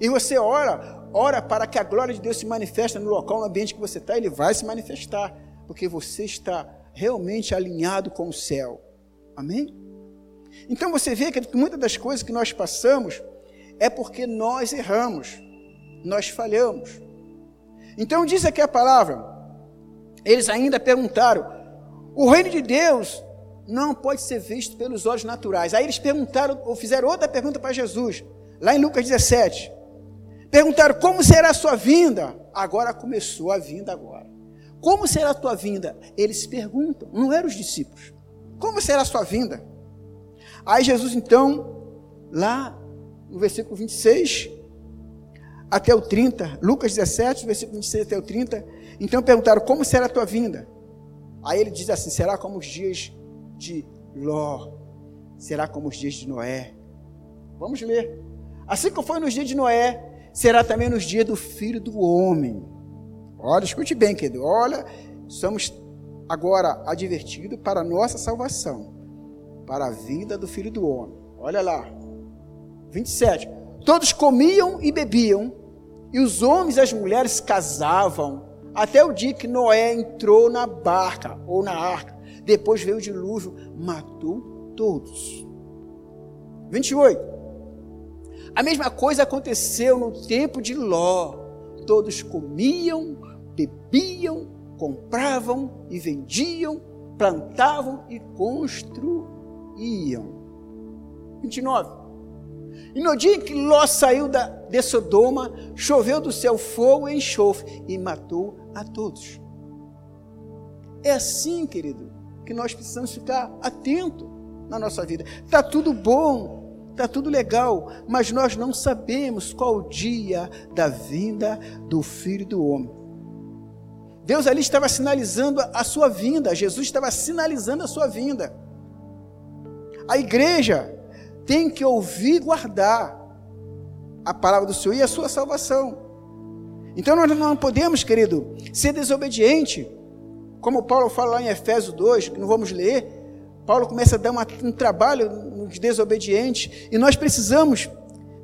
E você ora, ora para que a glória de Deus se manifeste no local, no ambiente que você está, ele vai se manifestar, porque você está realmente alinhado com o céu. Amém? Então você vê que muitas das coisas que nós passamos é porque nós erramos, nós falhamos. Então diz aqui a palavra, eles ainda perguntaram: o reino de Deus não pode ser visto pelos olhos naturais. Aí eles perguntaram, ou fizeram outra pergunta para Jesus, lá em Lucas 17. Perguntaram como será a sua vinda? Agora começou a vinda agora. Como será a tua vinda? Eles perguntam, não eram os discípulos. Como será a sua vinda? Aí Jesus então, lá no versículo 26 até o 30, Lucas 17, versículo 26 até o 30, então perguntaram: "Como será a tua vinda?" Aí ele diz assim: "Será como os dias de Ló? Será como os dias de Noé?" Vamos ler. Assim como foi nos dias de Noé, será também nos dias do filho do homem. Olha, escute bem, querido. Olha, somos agora advertidos para a nossa salvação, para a vida do filho do homem. Olha lá, 27. Todos comiam e bebiam, e os homens e as mulheres casavam, até o dia que Noé entrou na barca ou na arca. Depois veio o dilúvio, matou todos. 28. A mesma coisa aconteceu no tempo de Ló. Todos comiam, bebiam, compravam e vendiam, plantavam e construíam. 29. E no dia em que Ló saiu da, de Sodoma, choveu do céu fogo e enxofre e matou a todos. É assim, querido, que nós precisamos ficar atento na nossa vida. Está tudo bom, está tudo legal, mas nós não sabemos qual o dia da vinda do Filho do Homem. Deus ali estava sinalizando a sua vinda, Jesus estava sinalizando a sua vinda. A igreja tem que ouvir e guardar a palavra do Senhor e a sua salvação. Então nós não podemos, querido, ser desobediente. Como Paulo fala lá em Efésios 2, que não vamos ler, Paulo começa a dar uma, um trabalho nos desobedientes e nós precisamos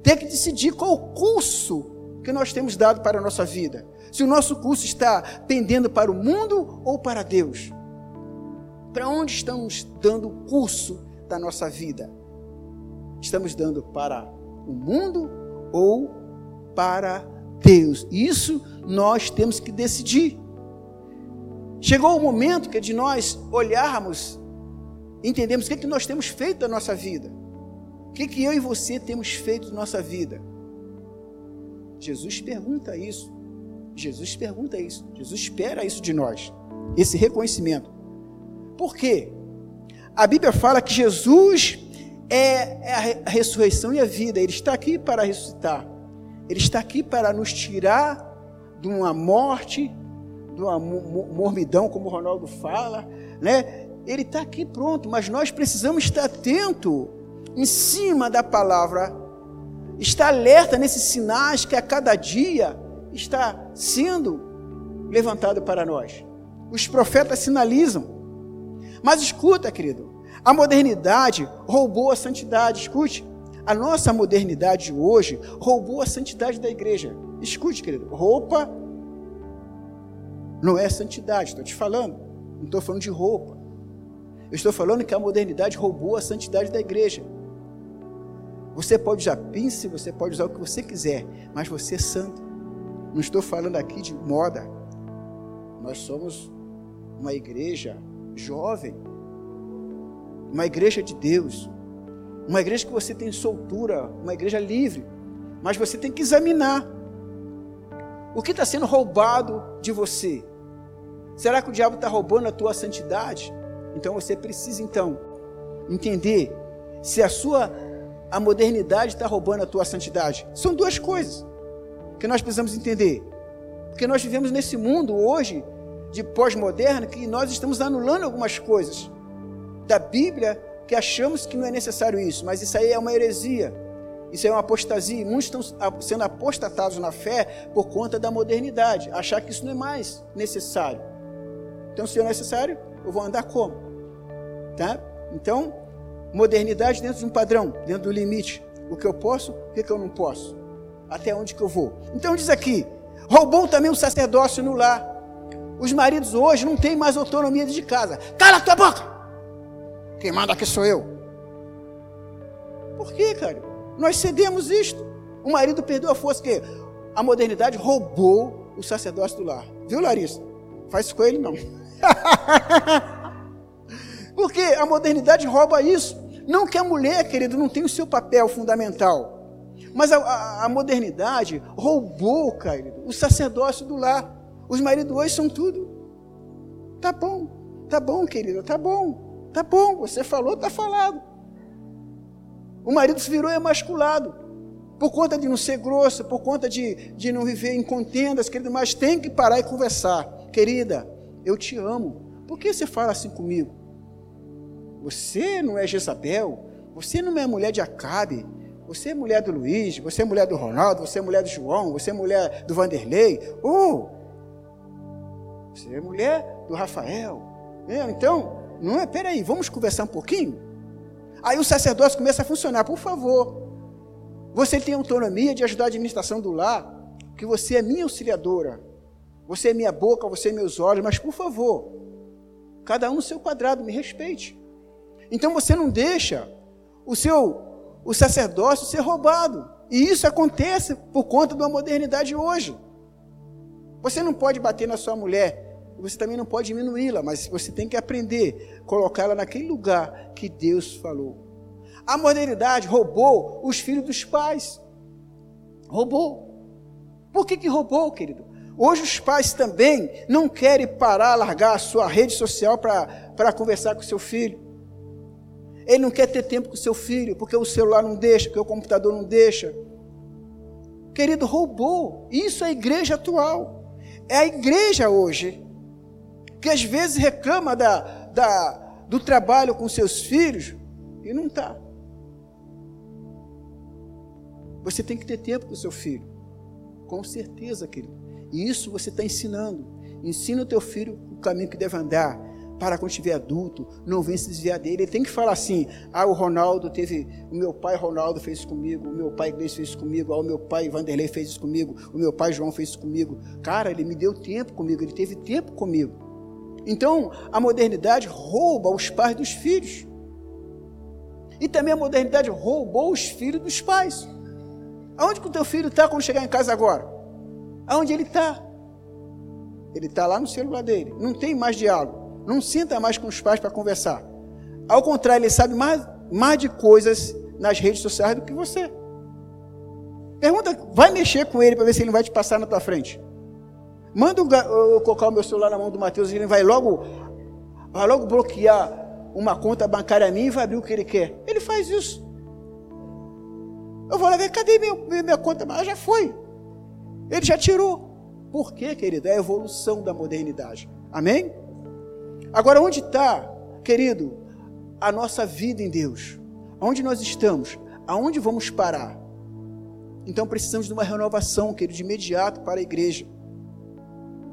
ter que decidir qual o curso que nós temos dado para a nossa vida. Se o nosso curso está pendendo para o mundo ou para Deus. Para onde estamos dando o curso da nossa vida? Estamos dando para o mundo ou para Deus. Isso nós temos que decidir. Chegou o momento que é de nós olharmos, entendermos o que, é que nós temos feito da nossa vida. O que, é que eu e você temos feito da nossa vida. Jesus pergunta isso. Jesus pergunta isso. Jesus espera isso de nós. Esse reconhecimento. Por quê? A Bíblia fala que Jesus é, é a ressurreição e a vida. Ele está aqui para ressuscitar. Ele está aqui para nos tirar de uma morte, de uma mormidão, como o Ronaldo fala, né? Ele está aqui pronto, mas nós precisamos estar atento em cima da palavra, estar alerta nesses sinais que a cada dia está sendo levantado para nós. Os profetas sinalizam. Mas escuta, querido, a modernidade roubou a santidade. Escute, a nossa modernidade de hoje roubou a santidade da igreja. Escute, querido, roupa não é santidade, estou te falando. Não estou falando de roupa. Eu estou falando que a modernidade roubou a santidade da igreja. Você pode usar pince, você pode usar o que você quiser, mas você é santo. Não estou falando aqui de moda. Nós somos uma igreja jovem, uma igreja de Deus, uma igreja que você tem soltura, uma igreja livre, mas você tem que examinar o que está sendo roubado de você. Será que o diabo está roubando a tua santidade? Então você precisa então entender se a sua a modernidade está roubando a tua santidade. São duas coisas que nós precisamos entender, porque nós vivemos nesse mundo hoje de pós-moderno que nós estamos anulando algumas coisas da Bíblia que achamos que não é necessário isso, mas isso aí é uma heresia. Isso é uma apostasia. Muitos estão sendo apostatados na fé por conta da modernidade, achar que isso não é mais necessário. Então, se é necessário, eu vou andar como? Tá? Então, modernidade dentro de um padrão, dentro do limite. O que eu posso, o que eu não posso. Até onde que eu vou. Então diz aqui, roubou também o sacerdócio no lar. Os maridos hoje não têm mais autonomia de casa. Cala a tua boca! Quem manda aqui sou eu. Por quê, cara? Nós cedemos isto. O marido perdeu a força, que a modernidade roubou o sacerdócio do lar. Viu, Larissa? Faz isso com ele, não. Porque a modernidade rouba isso. Não que a mulher, querido, não tenha o seu papel fundamental. Mas a, a, a modernidade roubou, querido, o sacerdócio do lar. Os maridos hoje são tudo. Tá bom, tá bom, querido, tá bom, tá bom. Você falou, tá falado. O marido se virou emasculado. Por conta de não ser grosso, por conta de, de não viver em contendas, querido, mas tem que parar e conversar. Querida, eu te amo. Por que você fala assim comigo? Você não é Jezabel, você não é mulher de Acabe, você é mulher do Luiz, você é mulher do Ronaldo, você é mulher do João, você é mulher do Vanderlei, oh, você é mulher do Rafael. É, então, não é, peraí, vamos conversar um pouquinho? Aí o sacerdócio começa a funcionar, por favor. Você tem autonomia de ajudar a administração do lar, que você é minha auxiliadora. Você é minha boca, você é meus olhos, mas por favor, cada um no seu quadrado, me respeite. Então você não deixa o seu o sacerdócio ser roubado. E isso acontece por conta da modernidade hoje. Você não pode bater na sua mulher, você também não pode diminuí-la, mas você tem que aprender, colocá-la naquele lugar que Deus falou. A modernidade roubou os filhos dos pais. Roubou. Por que, que roubou, querido? Hoje os pais também não querem parar, largar a sua rede social para conversar com seu filho. Ele não quer ter tempo com seu filho, porque o celular não deixa, porque o computador não deixa. Querido, roubou. Isso é a igreja atual. É a igreja hoje que às vezes reclama da, da, do trabalho com seus filhos e não está. Você tem que ter tempo com seu filho. Com certeza, querido. E isso você está ensinando. Ensina o teu filho o caminho que deve andar para quando estiver adulto, não vem se desviar dele. Ele tem que falar assim: ah, o Ronaldo teve, o meu pai Ronaldo fez isso comigo, o meu pai Iglesias fez isso comigo, ah, o meu pai Vanderlei fez isso comigo, o meu pai João fez isso comigo. Cara, ele me deu tempo comigo, ele teve tempo comigo. Então, a modernidade rouba os pais dos filhos. E também a modernidade roubou os filhos dos pais. Aonde que o teu filho está quando chegar em casa agora? Aonde ele está? Ele está lá no celular dele. Não tem mais diálogo. Não senta mais com os pais para conversar. Ao contrário, ele sabe mais, mais de coisas nas redes sociais do que você. Pergunta, vai mexer com ele para ver se ele vai te passar na tua frente. Manda eu colocar o meu celular na mão do Mateus e ele vai logo, vai logo bloquear uma conta bancária minha e vai abrir o que ele quer. Ele faz isso. Eu vou lá ver, cadê minha, minha conta? Mas já foi. Ele já tirou. Por quê, querido? É a evolução da modernidade. Amém? Agora, onde está, querido, a nossa vida em Deus? Onde nós estamos? Aonde vamos parar? Então precisamos de uma renovação, querido, de imediato para a igreja.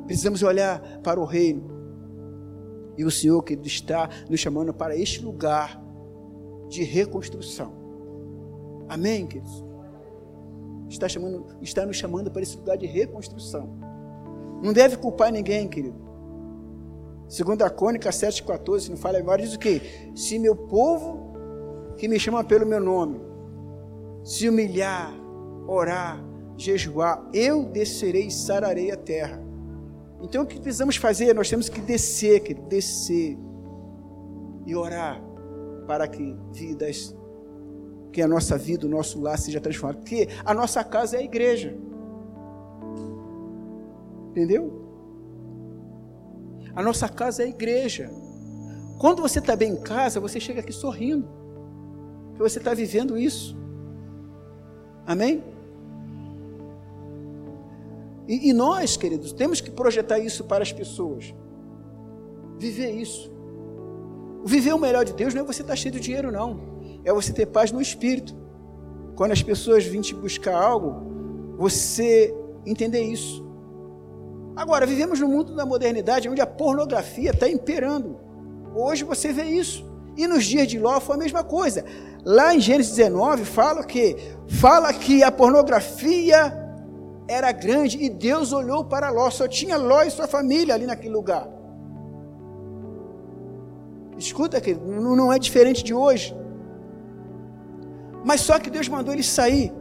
Precisamos olhar para o reino. E o Senhor, querido, está nos chamando para este lugar de reconstrução. Amém, queridos? Está, chamando, está nos chamando para esse lugar de reconstrução. Não deve culpar ninguém, querido. Segundo a Cônica 7,14, se não fala agora, diz o quê? Se meu povo, que me chama pelo meu nome, se humilhar, orar, jejuar, eu descerei e sararei a terra. Então o que precisamos fazer? Nós temos que descer, querido, descer e orar para que vidas, que a nossa vida, o nosso lar seja transformado. Porque a nossa casa é a igreja. Entendeu? A nossa casa é a igreja. Quando você está bem em casa, você chega aqui sorrindo. Que você está vivendo isso. Amém? E, e nós, queridos, temos que projetar isso para as pessoas. Viver isso. Viver o melhor de Deus não é você estar cheio de dinheiro, não. É você ter paz no espírito. Quando as pessoas vêm te buscar algo, você entender isso. Agora, vivemos no mundo da modernidade onde a pornografia está imperando. Hoje você vê isso. E nos dias de Ló foi a mesma coisa. Lá em Gênesis 19 fala que fala que a pornografia era grande e Deus olhou para Ló, só tinha Ló e sua família ali naquele lugar. Escuta, querido, não é diferente de hoje. Mas só que Deus mandou ele sair.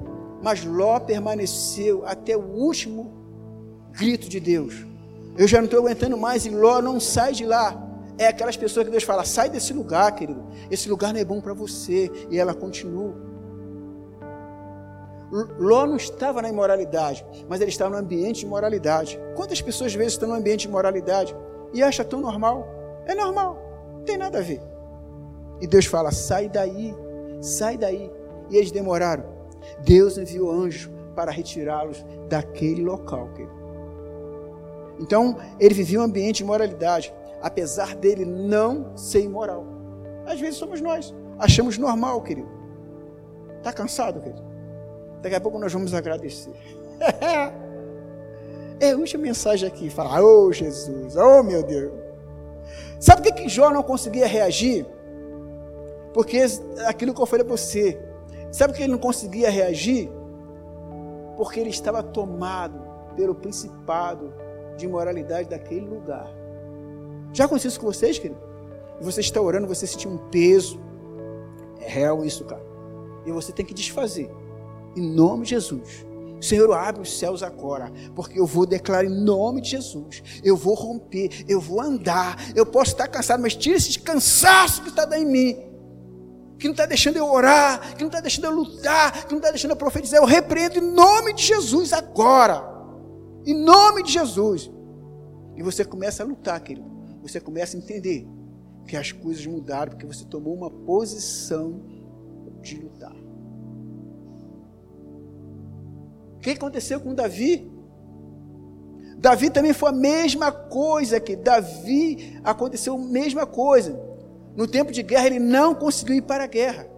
Mas Ló permaneceu até o último grito de Deus. Eu já não estou aguentando mais e Ló não sai de lá. É aquelas pessoas que Deus fala: sai desse lugar, querido. Esse lugar não é bom para você. E ela continua. Ló não estava na imoralidade, mas ele estava no ambiente de moralidade. Quantas pessoas às vezes estão no ambiente de moralidade e acham tão normal? É normal, não tem nada a ver. E Deus fala: sai daí, sai daí. E eles demoraram. Deus enviou anjos para retirá-los daquele local. Querido. Então, ele vivia um ambiente de moralidade, apesar dele não ser imoral. Às vezes somos nós, achamos normal, querido. Está cansado, querido? Daqui a pouco nós vamos agradecer. é a última mensagem aqui. Fala, oh Jesus, oh meu Deus. Sabe por que, que Jó não conseguia reagir? Porque aquilo que eu falei para você. Sabe que ele não conseguia reagir? Porque ele estava tomado pelo principado de imoralidade daquele lugar. Já aconteceu isso com vocês, querido? Você está orando, você sentiu um peso. É real isso, cara. E você tem que desfazer. Em nome de Jesus. Senhor, abre os céus agora, porque eu vou declarar em nome de Jesus. Eu vou romper, eu vou andar. Eu posso estar cansado, mas tira esse cansaço que está em mim, que não está deixando eu orar, que não está deixando eu lutar, que não está deixando eu profetizar. Eu repreendo em nome de Jesus agora, em nome de Jesus. E você começa a lutar, querido. Você começa a entender que as coisas mudaram porque você tomou uma posição de lutar. O que aconteceu com Davi? Davi também foi a mesma coisa que Davi aconteceu a mesma coisa. No tempo de guerra ele não conseguiu ir para a guerra.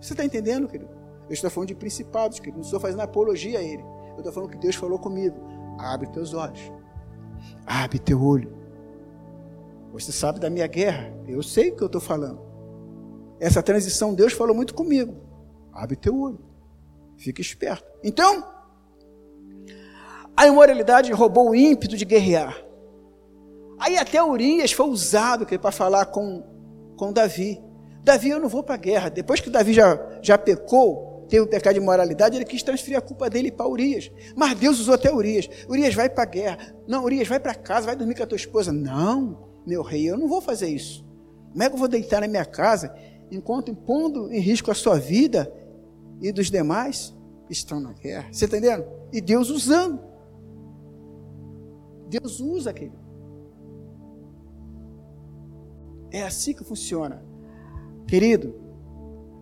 Você está entendendo, querido? Eu estou falando de principados, querido. Não estou fazendo apologia a ele. Eu estou falando que Deus falou comigo. Abre teus olhos. Abre teu olho. Você sabe da minha guerra. Eu sei o que eu estou falando. Essa transição, Deus falou muito comigo. Abre teu olho. Fica esperto. Então, a imoralidade roubou o ímpeto de guerrear. Aí até Urias foi usado para falar com, com Davi. Davi, eu não vou para a guerra. Depois que Davi já, já pecou, teve o pecado de moralidade, ele quis transferir a culpa dele para Urias. Mas Deus usou até Urias. Urias vai para a guerra. Não, Urias vai para casa, vai dormir com a tua esposa. Não, meu rei, eu não vou fazer isso. Como é que eu vou deitar na minha casa enquanto impondo em risco a sua vida e dos demais estão na guerra? Você está entendendo? E Deus usando. Deus usa aquele. É assim que funciona. Querido,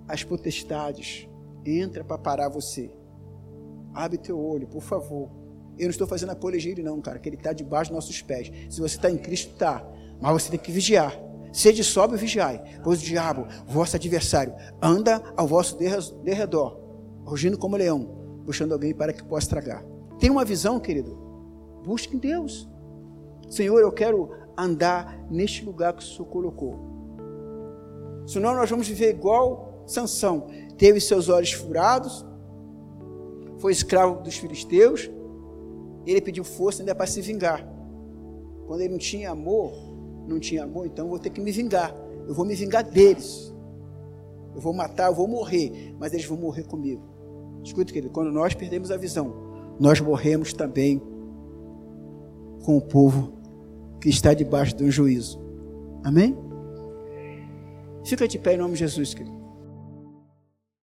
as potestades entram para parar você. Abre teu olho, por favor. Eu não estou fazendo apologia não, cara, que ele está debaixo dos nossos pés. Se você está em Cristo, está. Mas você tem que vigiar. Sede sóbrio e vigiai, pois o diabo, vosso adversário, anda ao vosso derredor, rugindo como leão, buscando alguém para que possa tragar. Tem uma visão, querido? Busque em Deus. Senhor, eu quero andar neste lugar que o Senhor colocou. Senão nós vamos viver igual Sansão. Teve seus olhos furados, foi escravo dos filisteus, ele pediu força ainda para se vingar. Quando ele não tinha amor, não tinha amor, então eu vou ter que me vingar. Eu vou me vingar deles. Eu vou matar, eu vou morrer, mas eles vão morrer comigo. Escuta, querido, quando nós perdemos a visão, nós morremos também com o povo que está debaixo de um juízo. Amém? Fica de pé em nome de Jesus, querido.